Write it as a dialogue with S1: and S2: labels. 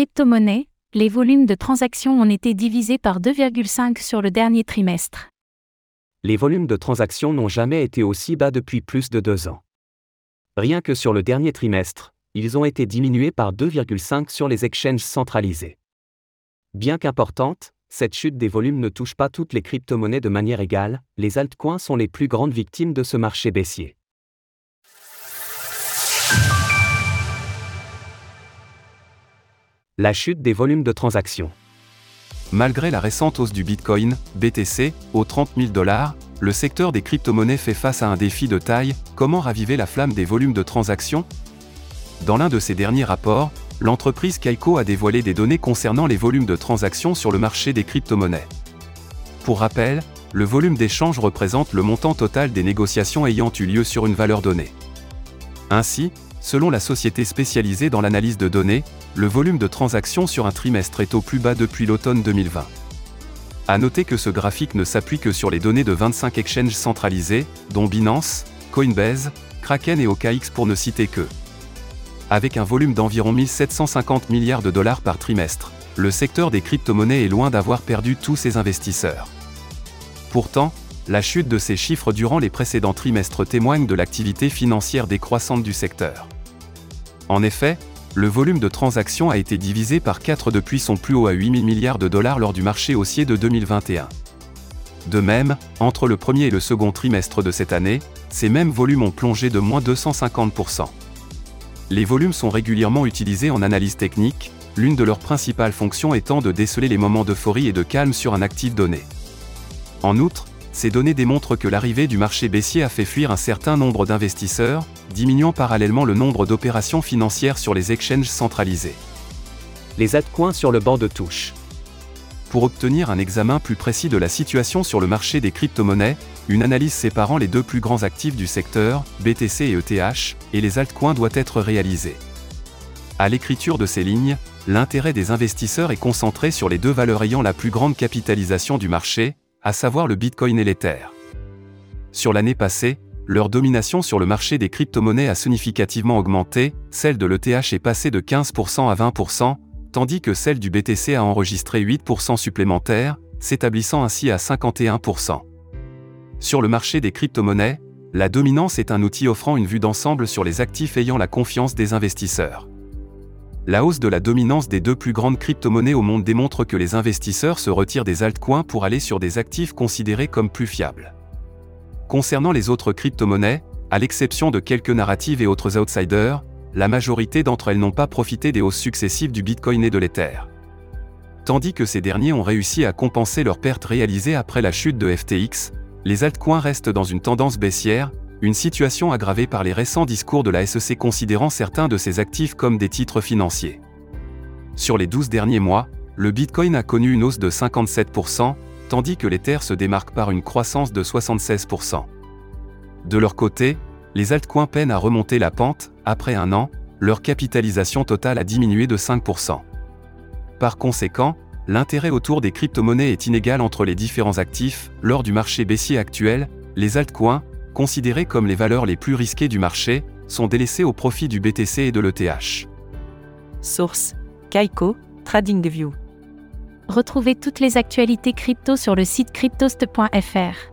S1: Crypto-monnaies, les volumes de transactions ont été divisés par 2,5 sur le dernier trimestre.
S2: Les volumes de transactions n'ont jamais été aussi bas depuis plus de deux ans. Rien que sur le dernier trimestre, ils ont été diminués par 2,5 sur les exchanges centralisés. Bien qu'importante, cette chute des volumes ne touche pas toutes les crypto-monnaies de manière égale, les altcoins sont les plus grandes victimes de ce marché baissier. La chute des volumes de transactions.
S3: Malgré la récente hausse du Bitcoin, BTC, aux 30 000 dollars, le secteur des crypto-monnaies fait face à un défi de taille, comment raviver la flamme des volumes de transactions? Dans l'un de ses derniers rapports, l'entreprise Kaiko a dévoilé des données concernant les volumes de transactions sur le marché des crypto-monnaies. Pour rappel, le volume d'échange représente le montant total des négociations ayant eu lieu sur une valeur donnée. Ainsi, selon la société spécialisée dans l'analyse de données, le volume de transactions sur un trimestre est au plus bas depuis l'automne 2020. À noter que ce graphique ne s'appuie que sur les données de 25 exchanges centralisés, dont Binance, Coinbase, Kraken et OKX pour ne citer que. Avec un volume d'environ 1750 milliards de dollars par trimestre, le secteur des crypto-monnaies est loin d'avoir perdu tous ses investisseurs. Pourtant, la chute de ces chiffres durant les précédents trimestres témoigne de l'activité financière décroissante du secteur. En effet, le volume de transactions a été divisé par 4 depuis son plus haut à 8 000 milliards de dollars lors du marché haussier de 2021. De même, entre le premier et le second trimestre de cette année, ces mêmes volumes ont plongé de moins 250%. Les volumes sont régulièrement utilisés en analyse technique, l'une de leurs principales fonctions étant de déceler les moments d'euphorie et de calme sur un actif donné. En outre, ces données démontrent que l'arrivée du marché baissier a fait fuir un certain nombre d'investisseurs, diminuant parallèlement le nombre d'opérations financières sur les exchanges centralisés.
S2: Les altcoins sur le banc de touche.
S3: Pour obtenir un examen plus précis de la situation sur le marché des crypto-monnaies, une analyse séparant les deux plus grands actifs du secteur, BTC et ETH, et les altcoins doit être réalisée. À l'écriture de ces lignes, l'intérêt des investisseurs est concentré sur les deux valeurs ayant la plus grande capitalisation du marché, à savoir le Bitcoin et l'Ether. Sur l'année passée, leur domination sur le marché des crypto-monnaies a significativement augmenté, celle de l'ETH est passée de 15% à 20%, tandis que celle du BTC a enregistré 8% supplémentaires, s'établissant ainsi à 51%. Sur le marché des crypto-monnaies, la dominance est un outil offrant une vue d'ensemble sur les actifs ayant la confiance des investisseurs. La hausse de la dominance des deux plus grandes crypto-monnaies au monde démontre que les investisseurs se retirent des altcoins pour aller sur des actifs considérés comme plus fiables. Concernant les autres crypto-monnaies, à l'exception de quelques narratives et autres outsiders, la majorité d'entre elles n'ont pas profité des hausses successives du Bitcoin et de l'Ether. Tandis que ces derniers ont réussi à compenser leurs pertes réalisées après la chute de FTX, les altcoins restent dans une tendance baissière, une situation aggravée par les récents discours de la SEC considérant certains de ses actifs comme des titres financiers. Sur les 12 derniers mois, le Bitcoin a connu une hausse de 57%, tandis que l'Ether se démarque par une croissance de 76%. De leur côté, les altcoins peinent à remonter la pente, après un an, leur capitalisation totale a diminué de 5%. Par conséquent, l'intérêt autour des crypto-monnaies est inégal entre les différents actifs, lors du marché baissier actuel, les altcoins, considérés comme les valeurs les plus risquées du marché, sont délaissés au profit du BTC et de l'ETH.
S4: Source Kaiko, TradingView.
S1: Retrouvez toutes les actualités crypto sur le site cryptost.fr.